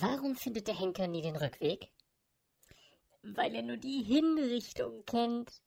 Warum findet der Henker nie den Rückweg? Weil er nur die Hinrichtung kennt.